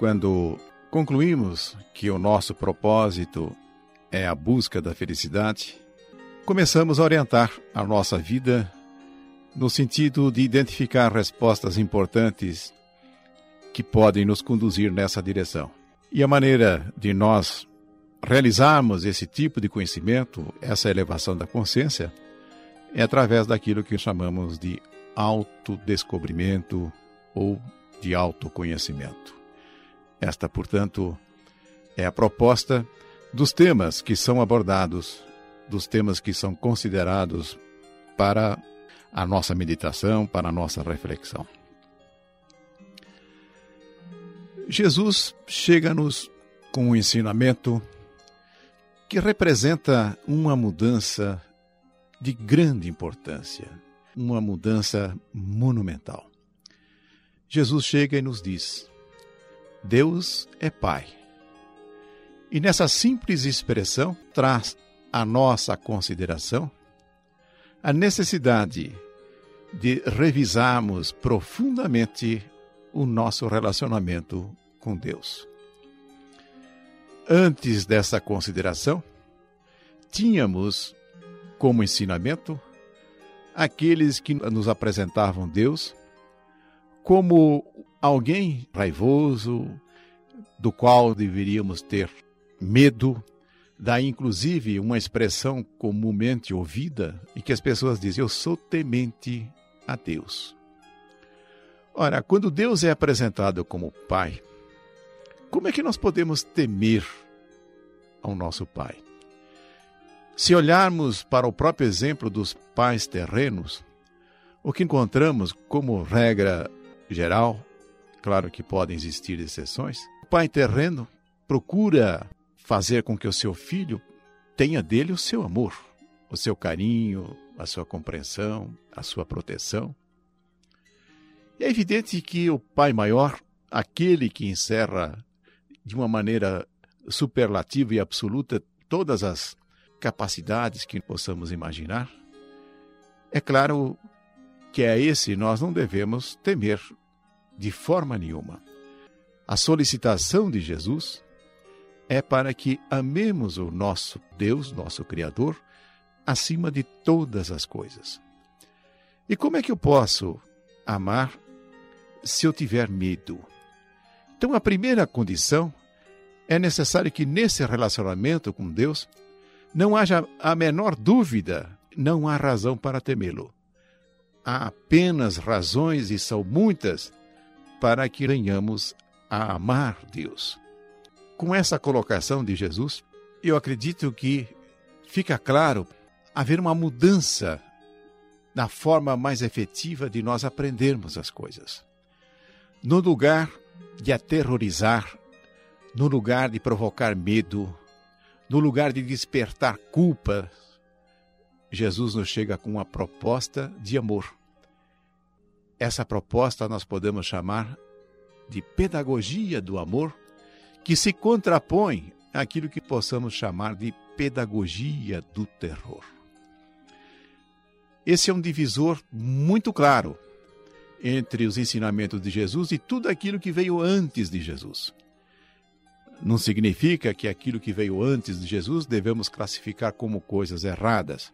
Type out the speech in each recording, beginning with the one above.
quando concluímos que o nosso propósito é a busca da felicidade, começamos a orientar a nossa vida no sentido de identificar respostas importantes que podem nos conduzir nessa direção. E a maneira de nós realizarmos esse tipo de conhecimento, essa elevação da consciência, é através daquilo que chamamos de autodescobrimento ou de autoconhecimento. Esta, portanto, é a proposta dos temas que são abordados, dos temas que são considerados para a nossa meditação, para a nossa reflexão. Jesus chega-nos com um ensinamento que representa uma mudança de grande importância, uma mudança monumental. Jesus chega e nos diz: Deus é Pai. E nessa simples expressão traz à nossa consideração a necessidade de revisarmos profundamente o nosso relacionamento com Deus. Antes dessa consideração, tínhamos como ensinamento aqueles que nos apresentavam Deus como alguém raivoso, do qual deveríamos ter medo, Daí, inclusive, uma expressão comumente ouvida e que as pessoas dizem: Eu sou temente a Deus. Ora, quando Deus é apresentado como Pai, como é que nós podemos temer ao nosso Pai? Se olharmos para o próprio exemplo dos pais terrenos, o que encontramos como regra geral, claro que podem existir exceções, o pai terreno procura fazer com que o seu filho tenha dele o seu amor, o seu carinho, a sua compreensão, a sua proteção. É evidente que o Pai Maior, aquele que encerra de uma maneira superlativa e absoluta todas as capacidades que possamos imaginar, é claro que a esse nós não devemos temer de forma nenhuma. A solicitação de Jesus é para que amemos o nosso Deus, nosso Criador, acima de todas as coisas. E como é que eu posso amar se eu tiver medo? Então, a primeira condição é necessário que nesse relacionamento com Deus não haja a menor dúvida, não há razão para temê-lo. Há apenas razões, e são muitas, para que venhamos a amar Deus. Com essa colocação de Jesus, eu acredito que fica claro haver uma mudança na forma mais efetiva de nós aprendermos as coisas. No lugar de aterrorizar, no lugar de provocar medo, no lugar de despertar culpa, Jesus nos chega com uma proposta de amor. Essa proposta nós podemos chamar de pedagogia do amor que se contrapõe àquilo que possamos chamar de pedagogia do terror. Esse é um divisor muito claro entre os ensinamentos de Jesus e tudo aquilo que veio antes de Jesus. Não significa que aquilo que veio antes de Jesus devemos classificar como coisas erradas.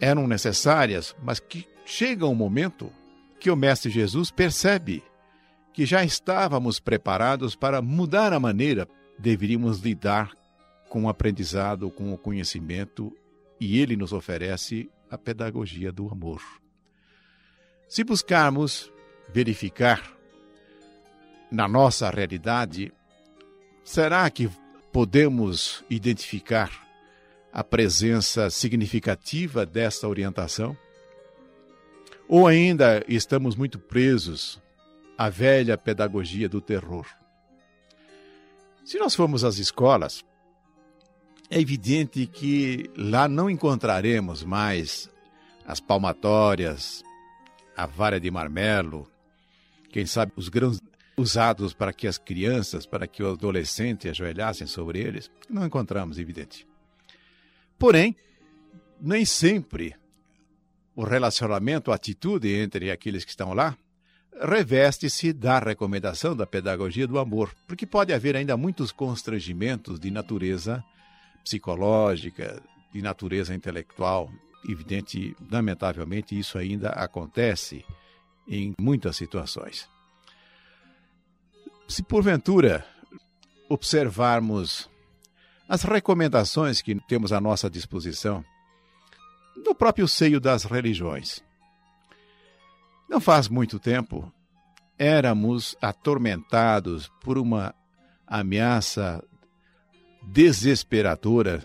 Eram necessárias, mas que chega um momento que o Mestre Jesus percebe que já estávamos preparados para mudar a maneira deveríamos lidar com o aprendizado, com o conhecimento, e ele nos oferece a pedagogia do amor. Se buscarmos verificar na nossa realidade, será que podemos identificar a presença significativa desta orientação? Ou ainda estamos muito presos a velha pedagogia do terror. Se nós formos às escolas, é evidente que lá não encontraremos mais as palmatórias, a vara de marmelo, quem sabe os grãos usados para que as crianças, para que o adolescente ajoelhassem sobre eles, não encontramos, evidente. Porém, nem sempre o relacionamento, a atitude entre aqueles que estão lá reveste-se da recomendação da pedagogia do amor, porque pode haver ainda muitos constrangimentos de natureza psicológica, de natureza intelectual. Evidente, lamentavelmente, isso ainda acontece em muitas situações. Se porventura observarmos as recomendações que temos à nossa disposição no próprio seio das religiões, não faz muito tempo éramos atormentados por uma ameaça desesperadora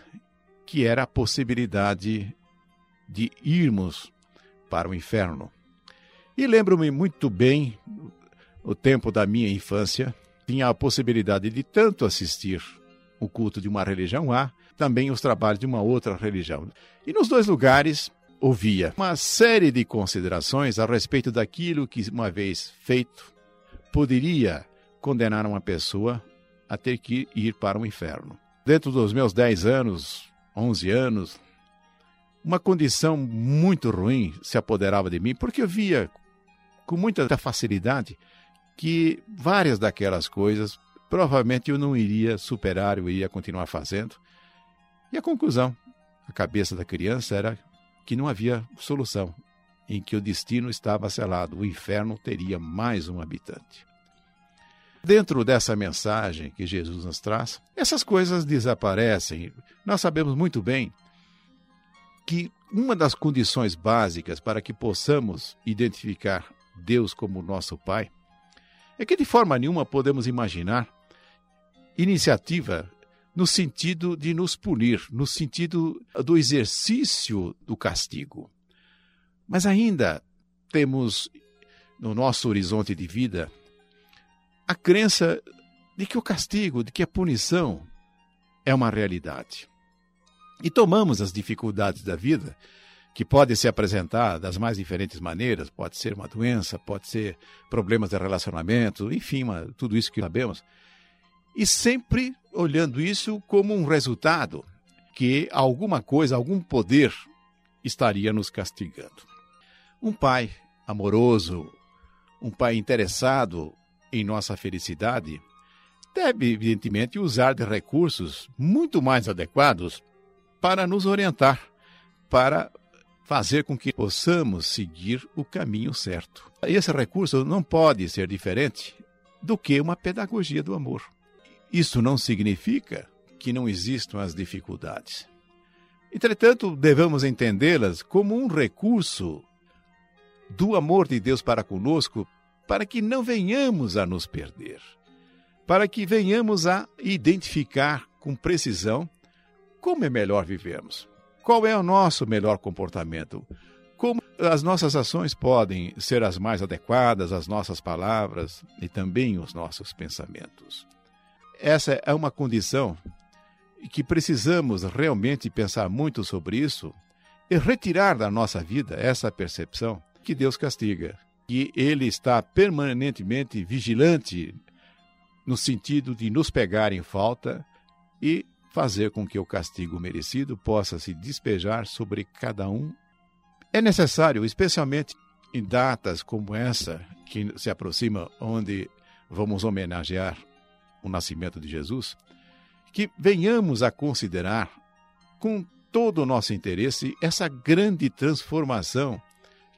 que era a possibilidade de irmos para o inferno. E lembro-me muito bem, o tempo da minha infância, tinha a possibilidade de tanto assistir o culto de uma religião A, também os trabalhos de uma outra religião. E nos dois lugares ouvia uma série de considerações a respeito daquilo que, uma vez feito, poderia condenar uma pessoa a ter que ir para o inferno. Dentro dos meus 10 anos, 11 anos, uma condição muito ruim se apoderava de mim, porque eu via com muita facilidade que várias daquelas coisas provavelmente eu não iria superar, eu iria continuar fazendo. E a conclusão, a cabeça da criança era que não havia solução, em que o destino estava selado, o inferno teria mais um habitante. Dentro dessa mensagem que Jesus nos traz, essas coisas desaparecem. Nós sabemos muito bem que uma das condições básicas para que possamos identificar Deus como nosso Pai é que de forma nenhuma podemos imaginar iniciativa no sentido de nos punir, no sentido do exercício do castigo. Mas ainda temos no nosso horizonte de vida a crença de que o castigo, de que a punição é uma realidade. E tomamos as dificuldades da vida, que podem se apresentar das mais diferentes maneiras, pode ser uma doença, pode ser problemas de relacionamento, enfim, tudo isso que sabemos, e sempre olhando isso como um resultado que alguma coisa, algum poder estaria nos castigando. Um pai amoroso, um pai interessado em nossa felicidade, deve, evidentemente, usar de recursos muito mais adequados para nos orientar, para fazer com que possamos seguir o caminho certo. Esse recurso não pode ser diferente do que uma pedagogia do amor. Isso não significa que não existam as dificuldades. Entretanto, devemos entendê-las como um recurso do amor de Deus para conosco, para que não venhamos a nos perder, para que venhamos a identificar com precisão como é melhor vivermos, qual é o nosso melhor comportamento, como as nossas ações podem ser as mais adequadas, as nossas palavras e também os nossos pensamentos. Essa é uma condição que precisamos realmente pensar muito sobre isso e retirar da nossa vida essa percepção que Deus castiga, que Ele está permanentemente vigilante no sentido de nos pegar em falta e fazer com que o castigo merecido possa se despejar sobre cada um. É necessário, especialmente em datas como essa, que se aproxima, onde vamos homenagear o nascimento de Jesus, que venhamos a considerar com todo o nosso interesse essa grande transformação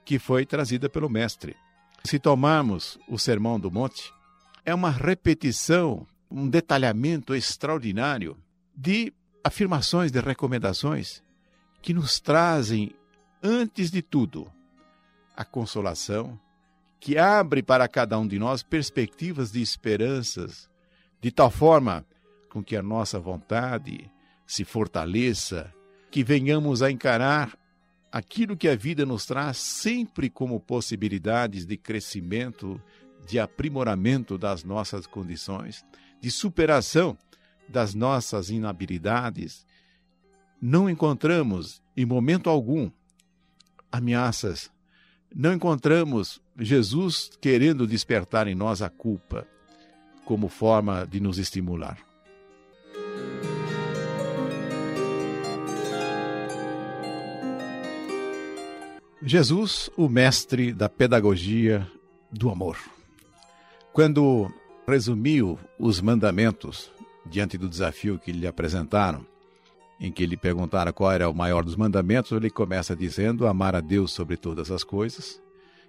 que foi trazida pelo Mestre. Se tomarmos o Sermão do Monte, é uma repetição, um detalhamento extraordinário de afirmações, de recomendações que nos trazem, antes de tudo, a consolação, que abre para cada um de nós perspectivas de esperanças, de tal forma com que a nossa vontade se fortaleça, que venhamos a encarar aquilo que a vida nos traz sempre como possibilidades de crescimento, de aprimoramento das nossas condições, de superação das nossas inabilidades. Não encontramos, em momento algum, ameaças. Não encontramos Jesus querendo despertar em nós a culpa como forma de nos estimular. Jesus, o mestre da pedagogia do amor. Quando resumiu os mandamentos diante do desafio que lhe apresentaram, em que lhe perguntaram qual era o maior dos mandamentos, ele começa dizendo: amar a Deus sobre todas as coisas.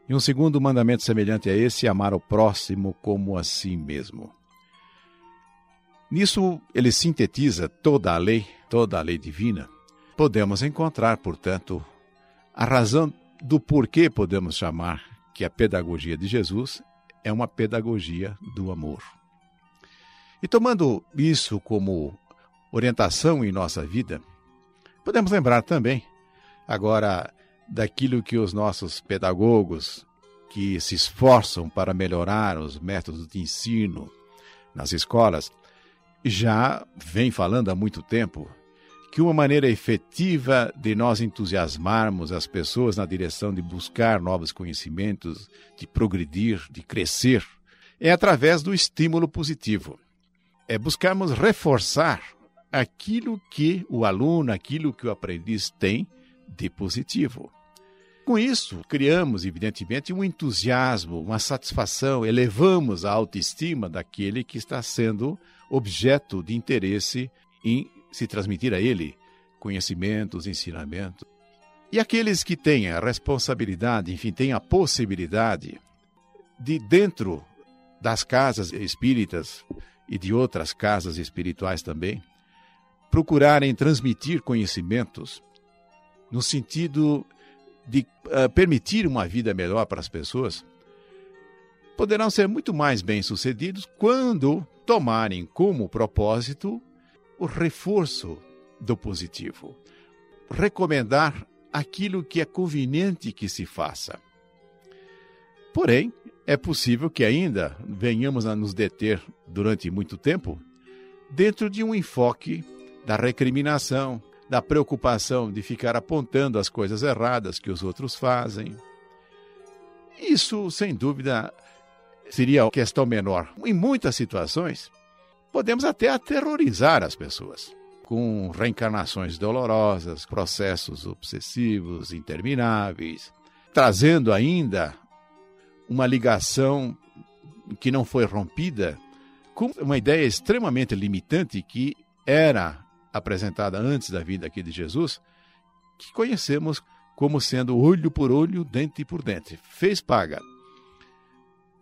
E um segundo mandamento semelhante a esse, amar o próximo como a si mesmo. Nisso ele sintetiza toda a lei, toda a lei divina. Podemos encontrar, portanto, a razão do porquê podemos chamar que a pedagogia de Jesus é uma pedagogia do amor. E tomando isso como orientação em nossa vida, podemos lembrar também, agora, daquilo que os nossos pedagogos, que se esforçam para melhorar os métodos de ensino nas escolas, já vem falando há muito tempo que uma maneira efetiva de nós entusiasmarmos as pessoas na direção de buscar novos conhecimentos, de progredir, de crescer, é através do estímulo positivo. É buscarmos reforçar aquilo que o aluno, aquilo que o aprendiz tem de positivo. Com isso, criamos, evidentemente, um entusiasmo, uma satisfação, elevamos a autoestima daquele que está sendo objeto de interesse em se transmitir a ele conhecimentos, ensinamentos. E aqueles que têm a responsabilidade, enfim, têm a possibilidade de, dentro das casas espíritas e de outras casas espirituais também, procurarem transmitir conhecimentos no sentido de uh, permitir uma vida melhor para as pessoas, poderão ser muito mais bem-sucedidos quando tomarem como propósito o reforço do positivo. Recomendar aquilo que é conveniente que se faça. Porém, é possível que ainda venhamos a nos deter durante muito tempo dentro de um enfoque da recriminação, da preocupação de ficar apontando as coisas erradas que os outros fazem. Isso, sem dúvida, seria a questão menor. Em muitas situações, podemos até aterrorizar as pessoas com reencarnações dolorosas, processos obsessivos intermináveis, trazendo ainda uma ligação que não foi rompida com uma ideia extremamente limitante que era apresentada antes da vida aqui de Jesus, que conhecemos como sendo olho por olho, dente por dente. Fez paga.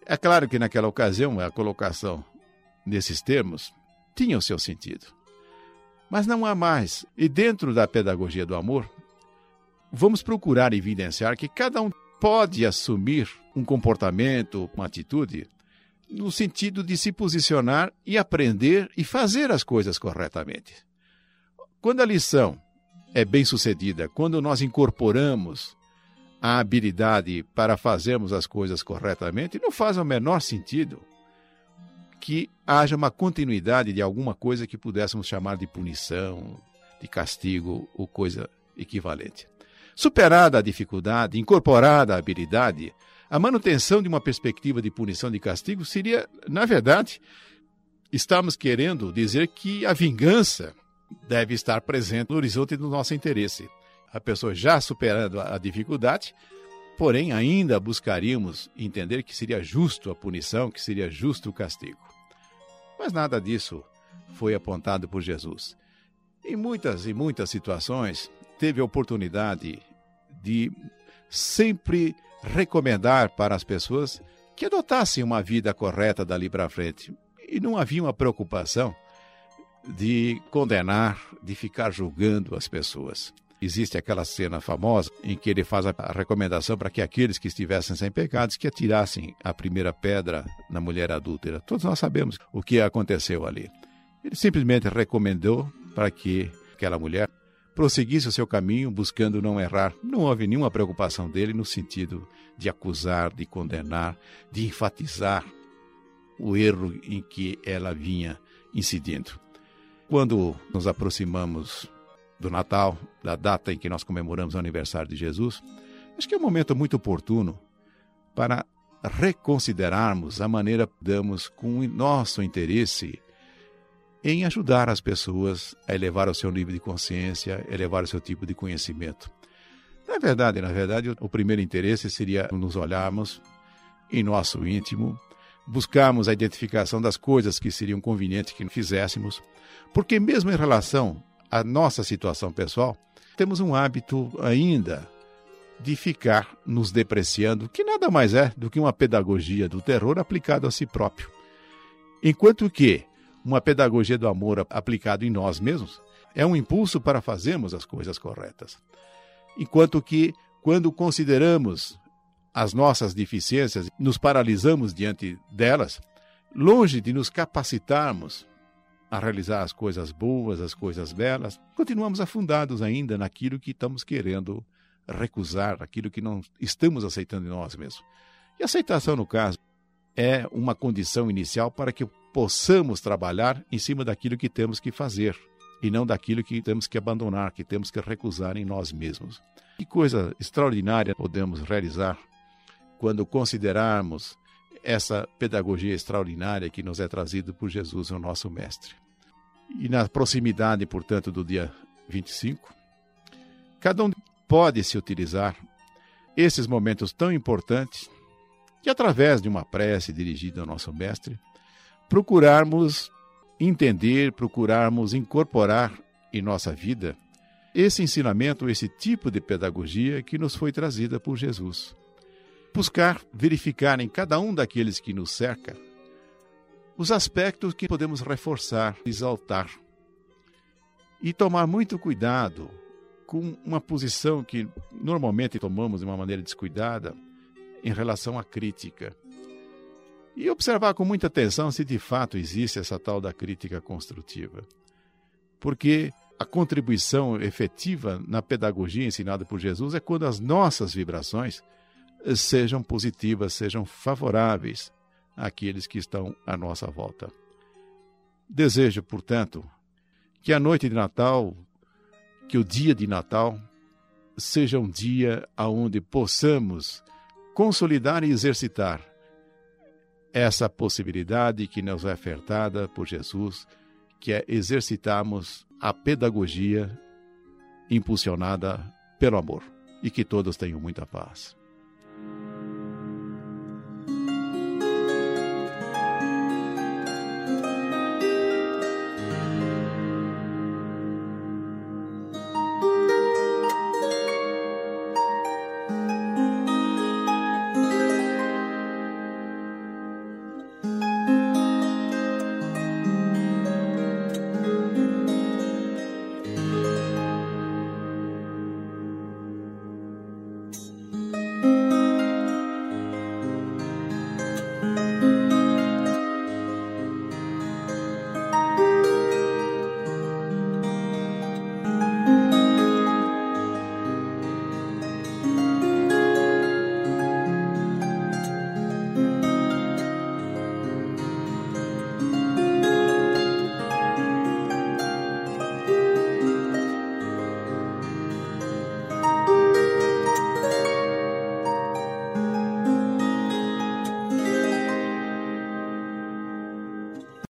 É claro que naquela ocasião a colocação nesses termos tinha o seu sentido. Mas não há mais. E dentro da pedagogia do amor, vamos procurar evidenciar que cada um pode assumir um comportamento, uma atitude, no sentido de se posicionar e aprender e fazer as coisas corretamente. Quando a lição é bem sucedida, quando nós incorporamos a habilidade para fazermos as coisas corretamente, não faz o menor sentido que haja uma continuidade de alguma coisa que pudéssemos chamar de punição, de castigo ou coisa equivalente. Superada a dificuldade, incorporada a habilidade, a manutenção de uma perspectiva de punição de castigo seria, na verdade, estamos querendo dizer que a vingança deve estar presente no horizonte do nosso interesse. A pessoa já superando a dificuldade, porém ainda buscaríamos entender que seria justo a punição, que seria justo o castigo. Mas nada disso foi apontado por Jesus. Em muitas e muitas situações, teve a oportunidade de sempre recomendar para as pessoas que adotassem uma vida correta dali para frente. E não havia uma preocupação de condenar, de ficar julgando as pessoas. Existe aquela cena famosa em que ele faz a recomendação para que aqueles que estivessem sem pecados que atirassem a primeira pedra na mulher adúltera. Todos nós sabemos o que aconteceu ali. Ele simplesmente recomendou para que aquela mulher prosseguisse o seu caminho buscando não errar. Não houve nenhuma preocupação dele no sentido de acusar, de condenar, de enfatizar o erro em que ela vinha incidindo. Quando nos aproximamos do Natal, da data em que nós comemoramos o aniversário de Jesus, acho que é um momento muito oportuno para reconsiderarmos a maneira que damos com o nosso interesse em ajudar as pessoas a elevar o seu nível de consciência, elevar o seu tipo de conhecimento. Na verdade, na verdade, o primeiro interesse seria nos olharmos em nosso íntimo, buscarmos a identificação das coisas que seriam convenientes que fizéssemos, porque mesmo em relação à nossa situação pessoal, temos um hábito ainda de ficar nos depreciando, que nada mais é do que uma pedagogia do terror aplicada a si próprio. Enquanto que uma pedagogia do amor aplicada em nós mesmos é um impulso para fazermos as coisas corretas. Enquanto que, quando consideramos as nossas deficiências, nos paralisamos diante delas, longe de nos capacitarmos a realizar as coisas boas, as coisas belas, continuamos afundados ainda naquilo que estamos querendo recusar, aquilo que não estamos aceitando em nós mesmos. E aceitação, no caso, é uma condição inicial para que possamos trabalhar em cima daquilo que temos que fazer e não daquilo que temos que abandonar, que temos que recusar em nós mesmos. Que coisa extraordinária podemos realizar quando considerarmos essa pedagogia extraordinária que nos é trazida por Jesus, o nosso Mestre. E na proximidade, portanto, do dia 25, cada um pode se utilizar esses momentos tão importantes que, através de uma prece dirigida ao nosso Mestre, procurarmos entender, procurarmos incorporar em nossa vida esse ensinamento, esse tipo de pedagogia que nos foi trazida por Jesus. Buscar verificar em cada um daqueles que nos cerca os aspectos que podemos reforçar, exaltar e tomar muito cuidado com uma posição que normalmente tomamos de uma maneira descuidada em relação à crítica. E observar com muita atenção se de fato existe essa tal da crítica construtiva. Porque a contribuição efetiva na pedagogia ensinada por Jesus é quando as nossas vibrações sejam positivas, sejam favoráveis àqueles que estão à nossa volta. Desejo, portanto, que a noite de Natal que o dia de Natal seja um dia onde possamos consolidar e exercitar essa possibilidade que nos é ofertada por Jesus, que é exercitarmos a pedagogia impulsionada pelo amor. E que todos tenham muita paz.